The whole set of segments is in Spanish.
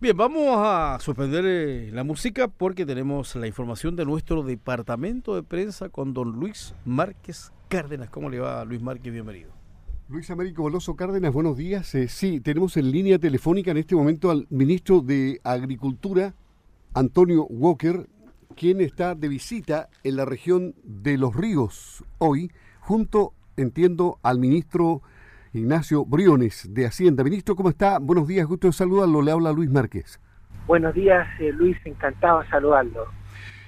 Bien, vamos a suspender eh, la música porque tenemos la información de nuestro departamento de prensa con don Luis Márquez Cárdenas. ¿Cómo le va, Luis Márquez? Bienvenido. Luis Américo Boloso Cárdenas, buenos días. Eh, sí, tenemos en línea telefónica en este momento al ministro de Agricultura, Antonio Walker, quien está de visita en la región de Los Ríos hoy, junto, entiendo, al ministro Ignacio Briones de Hacienda. Ministro, ¿cómo está? Buenos días, gusto de saludarlo. Le habla Luis Márquez. Buenos días, eh, Luis, encantado de saludarlo.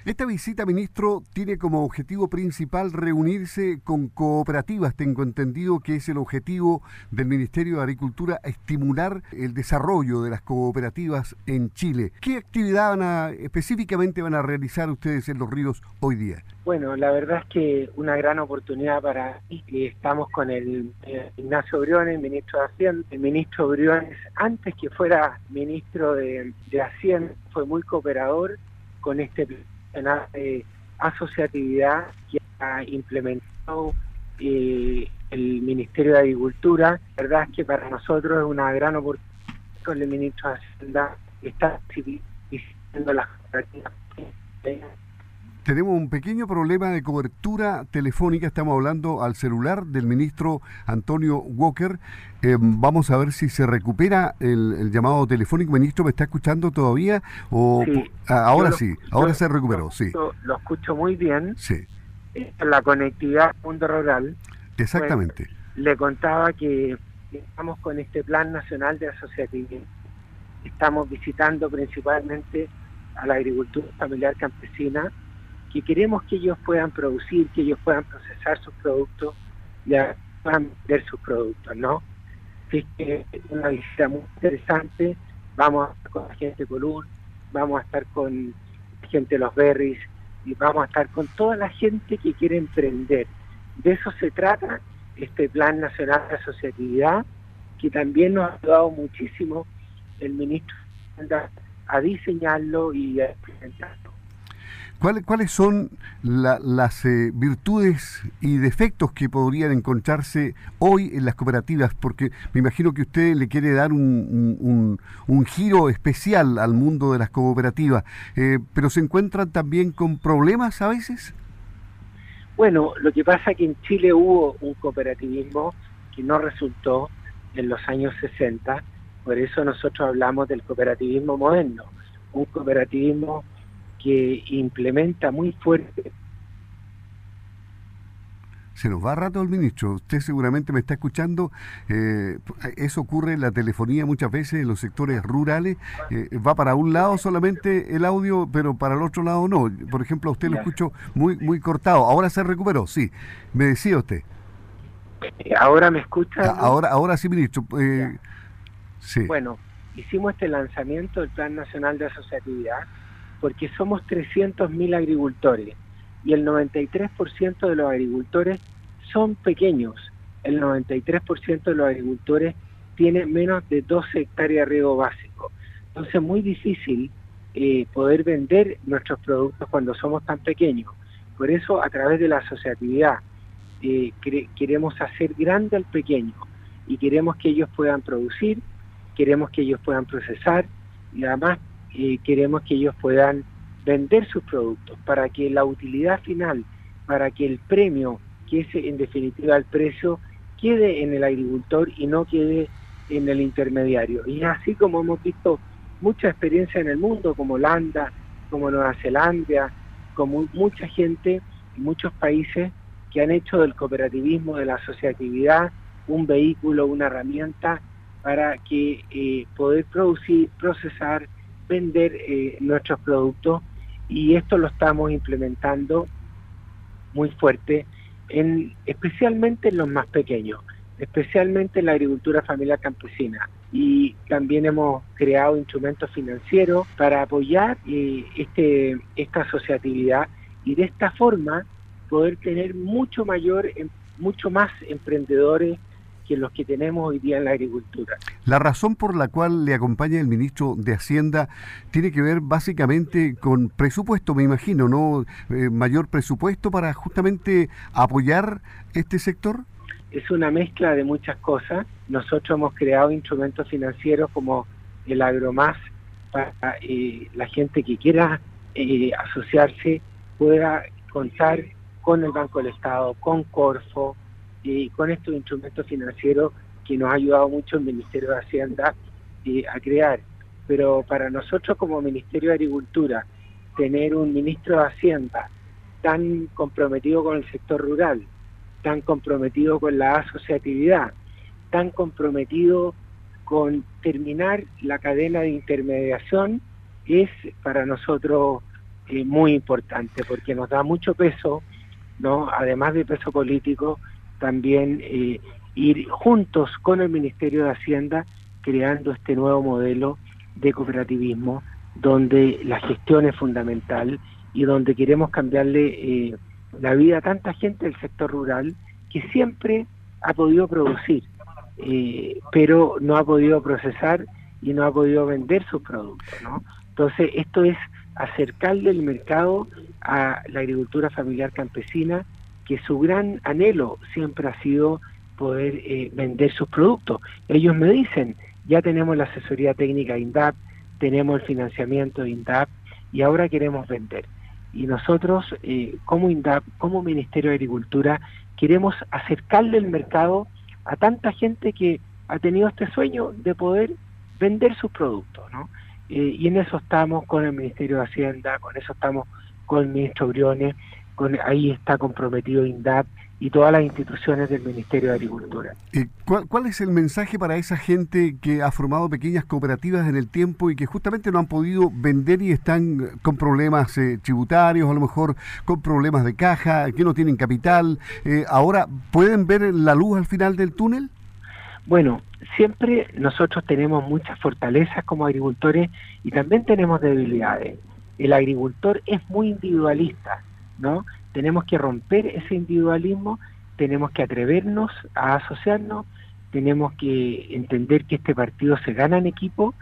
Esta visita, ministro, tiene como objetivo principal reunirse con cooperativas. Tengo entendido que es el objetivo del Ministerio de Agricultura estimular el desarrollo de las cooperativas en Chile. ¿Qué actividad van a, específicamente van a realizar ustedes en Los Ríos hoy día? Bueno, la verdad es que una gran oportunidad para mí. Estamos con el, Ignacio Briones, ministro de Hacienda. El ministro Briones, antes que fuera ministro de, de Hacienda, fue muy cooperador con este de asociatividad que ha implementado eh, el Ministerio de Agricultura. La verdad es que para nosotros es una gran oportunidad el ministro de Hacienda está diciendo las tenemos un pequeño problema de cobertura telefónica. Estamos hablando al celular del ministro Antonio Walker. Eh, vamos a ver si se recupera el, llamado telefónico. Ministro, ¿me está escuchando todavía? O, ah, ahora sí, ahora se recuperó, sí. Lo escucho muy bien. Sí. La conectividad mundo rural. Exactamente. Pues, le contaba que estamos con este Plan Nacional de Asociatividad. Estamos visitando principalmente a la agricultura familiar campesina que queremos que ellos puedan producir, que ellos puedan procesar sus productos y puedan vender sus productos, ¿no? Así que es una visita muy interesante, vamos a estar con la gente de Colún, vamos a estar con la gente los Berries y vamos a estar con toda la gente que quiere emprender. De eso se trata este Plan Nacional de Asociatividad, que también nos ha ayudado muchísimo el ministro a diseñarlo y a implementarlo. ¿Cuáles son las eh, virtudes y defectos que podrían encontrarse hoy en las cooperativas? Porque me imagino que usted le quiere dar un, giro especial al mundo de las cooperativas, eh, pero ¿se encuentran también con problemas a veces? Bueno, lo que pasa es que en Chile hubo un cooperativismo que no resultó en los años 60, por eso nosotros hablamos del cooperativismo moderno, un cooperativismo que implementa muy fuerte. Se nos va rato el ministro. Usted seguramente me está escuchando. Eh, eso ocurre en la telefonía muchas veces en los sectores rurales. Eh, va para un lado solamente el audio, pero para el otro lado no. Por ejemplo, a usted lo escucho muy muy cortado. Ahora se recuperó, sí. Me decía usted. Eh, ahora me escucha. Ah, ahora, ahora sí, ministro. sí. Bueno, hicimos este lanzamiento del Plan Nacional de Asociatividad porque somos 300.000 agricultores y el 93% de los agricultores son pequeños. El 93% de los agricultores tiene menos de 12 hectáreas de riego básico. Entonces es muy difícil eh, poder vender nuestros productos cuando somos tan pequeños. Por eso a través de la asociatividad eh, queremos hacer grande al pequeño y queremos que ellos puedan producir, queremos que ellos puedan procesar y además queremos que ellos puedan vender sus productos para que la utilidad final, para que el premio, que es en definitiva el precio, quede en el agricultor y no quede en el intermediario. Y así como hemos visto mucha experiencia en el mundo, como Holanda, como Nueva Zelanda, como mucha gente muchos países que han hecho del cooperativismo, de la asociatividad, un vehículo, una herramienta para que eh, poder producir, procesar vender eh, nuestros productos y esto lo estamos implementando muy fuerte, en, especialmente en los más pequeños, especialmente en la agricultura familiar campesina. Y también hemos creado instrumentos financieros para apoyar eh, este, esta asociatividad y de esta forma poder tener mucho mayor, mucho más emprendedores que los que tenemos hoy día en la agricultura. La razón por la cual le acompaña el ministro de Hacienda tiene que ver básicamente con presupuesto, me imagino, ¿no? Eh, mayor presupuesto para justamente apoyar este sector. Es una mezcla de muchas cosas. Nosotros hemos creado instrumentos financieros como el Agromás, para eh, la gente que quiera eh, asociarse pueda contar con el Banco del Estado, con Corfo y con estos instrumentos financieros que nos ha ayudado mucho el Ministerio de Hacienda a crear. Pero para nosotros como Ministerio de Agricultura, tener un ministro de Hacienda tan comprometido con el sector rural, tan comprometido con la asociatividad, tan comprometido con terminar la cadena de intermediación, es para nosotros eh, muy importante porque nos da mucho peso, no además de peso político, también eh, ir juntos con el Ministerio de Hacienda creando este nuevo modelo de cooperativismo donde la gestión es fundamental y donde queremos cambiarle eh, la vida a tanta gente del sector rural que siempre ha podido producir, eh, pero no ha podido procesar y no ha podido vender sus productos. Entonces, esto es acercarle el mercado a la agricultura familiar campesina, que su gran anhelo siempre ha sido poder eh, vender sus productos. Ellos me dicen, ya tenemos la asesoría técnica INDAP, tenemos el financiamiento de INDAP y ahora queremos vender. Y nosotros, eh, como INDAP, como Ministerio de Agricultura, queremos acercarle el mercado a tanta gente que ha tenido este sueño de poder vender sus productos, ¿no? Eh, y en eso estamos con el Ministerio de Hacienda, con eso estamos con el ministro Briones, con, ahí está comprometido INDAP y todas las instituciones del Ministerio de Agricultura. Eh, ¿Cuál, es el mensaje para esa gente que ha formado pequeñas cooperativas en el tiempo y que justamente no han podido vender y están con problemas eh, tributarios, a lo mejor con problemas de caja, que no tienen capital? Eh, ¿Ahora pueden ver la luz al final del túnel? Bueno, siempre nosotros tenemos muchas fortalezas como agricultores y también tenemos debilidades. El agricultor es muy individualista, ¿no? tenemos que romper ese individualismo, tenemos que atrevernos a asociarnos, tenemos que entender que este partido se gana en equipo,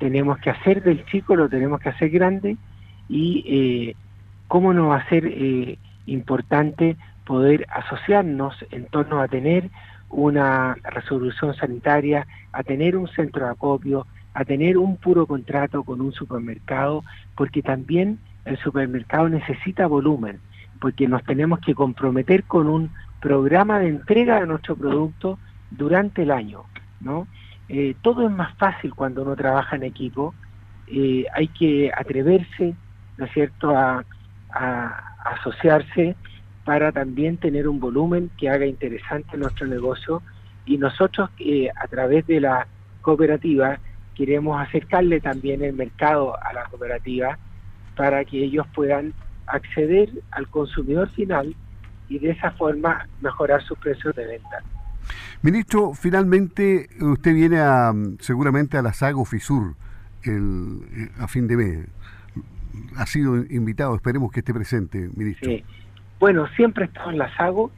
tenemos que hacer del chico, lo tenemos que hacer grande y eh, cómo no va a ser eh, importante poder asociarnos en torno a tener una resolución sanitaria, a tener un centro de acopio, a tener un puro contrato con un supermercado, porque también el supermercado necesita volumen porque nos tenemos que comprometer con un programa de entrega de nuestro producto durante el año. Eh, todo es más fácil cuando uno trabaja en equipo, eh, hay que atreverse, ¿no es cierto?, a, asociarse para también tener un volumen que haga interesante nuestro negocio y nosotros eh, a través de la cooperativa queremos acercarle también el mercado a la cooperativa para que ellos puedan acceder al consumidor final y de esa forma mejorar sus precios de venta. Ministro, finalmente usted viene a, seguramente a la Sago Fisur el, eh, a fin de mes. Ha sido invitado, esperemos que esté presente, ministro. Sí. Bueno, siempre he estado en la Sago,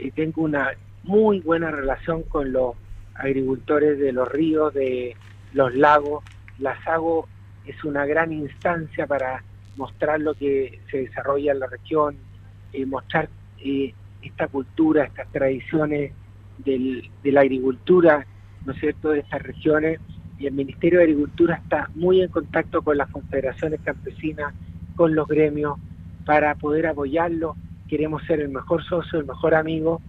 y tengo una muy buena relación con los agricultores de los ríos, de los lagos. La Sago es una gran instancia para mostrar lo que se desarrolla en la región, eh, mostrar eh, esta cultura, estas tradiciones del, de la agricultura, ¿no es cierto?, de estas regiones. Y el Ministerio de Agricultura está muy en contacto con las confederaciones campesinas, con los gremios, para poder apoyarlos. Queremos ser el mejor socio, el mejor amigo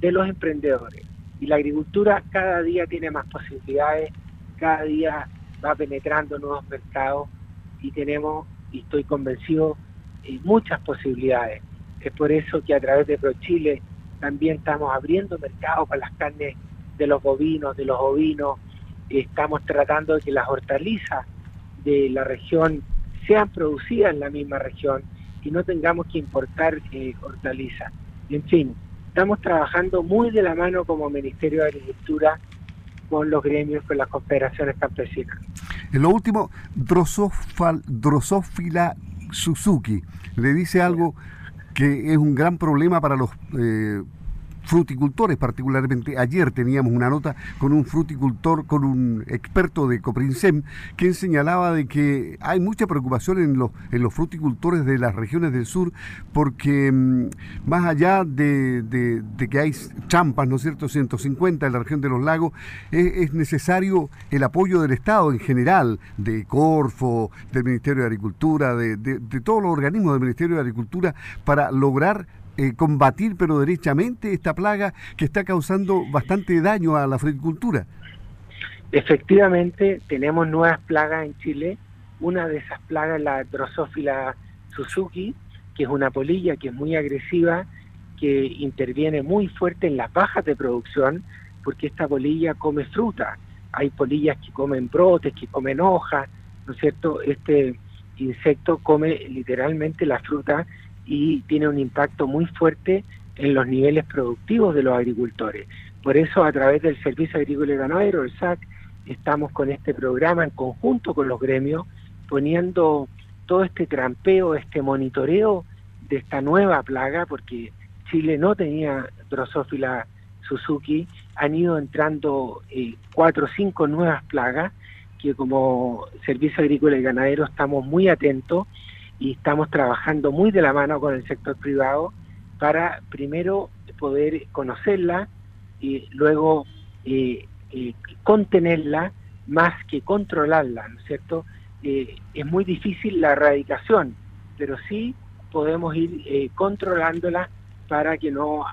de los emprendedores. Y la agricultura cada día tiene más posibilidades, cada día va penetrando nuevos mercados y tenemos y estoy convencido de muchas posibilidades. Es por eso que a través de ProChile también estamos abriendo mercado para las carnes de los bovinos, de los ovinos, estamos tratando de que las hortalizas de la región sean producidas en la misma región y no tengamos que importar eh, hortalizas. En fin, estamos trabajando muy de la mano como Ministerio de Agricultura con los gremios, con las confederaciones campesinas. En lo último, Drosófila Suzuki le dice algo que es un gran problema para los eh, fruticultores particularmente. Ayer teníamos una nota con un fruticultor, con un experto de Coprinsem, quien señalaba de que hay mucha preocupación en los, en los fruticultores de las regiones del sur porque mm, más allá de, que hay champas, ¿no es cierto?, 150 en la región de los lagos, es, necesario el apoyo del Estado en general, de Corfo, del Ministerio de Agricultura, de, de todos los organismos del Ministerio de Agricultura, para lograr eh, combatir pero derechamente esta plaga que está causando bastante daño a la fruticultura. Efectivamente, tenemos nuevas plagas en Chile. Una de esas plagas es la Drosophila Suzuki, que es una polilla que es muy agresiva, que interviene muy fuerte en las bajas de producción, porque esta polilla come fruta. Hay polillas que comen brotes, que comen hojas, ¿no es cierto? Este insecto come literalmente la fruta y tiene un impacto muy fuerte en los niveles productivos de los agricultores. Por eso, a través del Servicio Agrícola y Ganadero, el SAC, estamos con este programa en conjunto con los gremios, poniendo todo este trampeo, este monitoreo de esta nueva plaga, porque Chile no tenía Drosophila Suzuki, han ido entrando eh, cuatro o cinco nuevas plagas que como Servicio Agrícola y Ganadero estamos muy atentos y estamos trabajando muy de la mano con el sector privado para primero poder conocerla y luego eh, eh, contenerla más que controlarla, ¿no es cierto? Eh, es muy difícil la erradicación, pero sí podemos ir controlándola para que no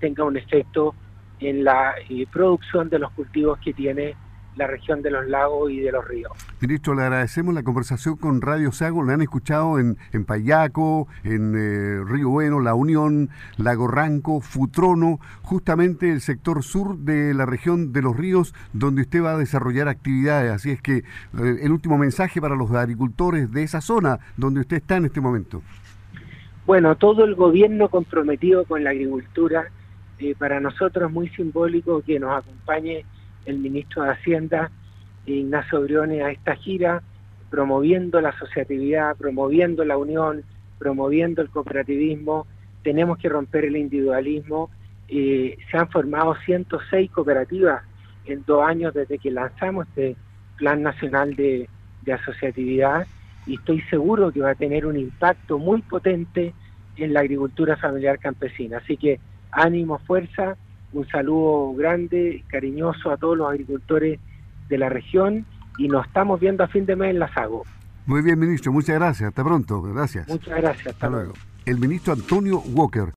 tenga un efecto en la producción de los cultivos que tiene la región de los lagos y de los ríos. Ministro, le agradecemos la conversación con Radio Sago. Le han escuchado en, en Payaco, en eh, Río Bueno, La Unión, Lago Ranco, Futrono, justamente el sector sur de la región de los ríos, donde usted va a desarrollar actividades. Así es que eh, el último mensaje para los agricultores de esa zona donde usted está en este momento. Bueno, todo el gobierno comprometido con la agricultura, eh, para nosotros es muy simbólico que nos acompañe el ministro de Hacienda, Ignacio Briones, a esta gira, promoviendo la asociatividad, promoviendo la unión, promoviendo el cooperativismo. Tenemos que romper el individualismo. Eh, se han formado 106 cooperativas en dos años desde que lanzamos este Plan Nacional de, de Asociatividad y estoy seguro que va a tener un impacto muy potente en la agricultura familiar campesina. Así que ánimo, fuerza un saludo grande, cariñoso a todos los agricultores de la región y nos estamos viendo a fin de mes en la SAGO. Muy bien, ministro, muchas gracias. Hasta pronto. Gracias. Muchas gracias. Hasta, luego. El ministro Antonio Walker.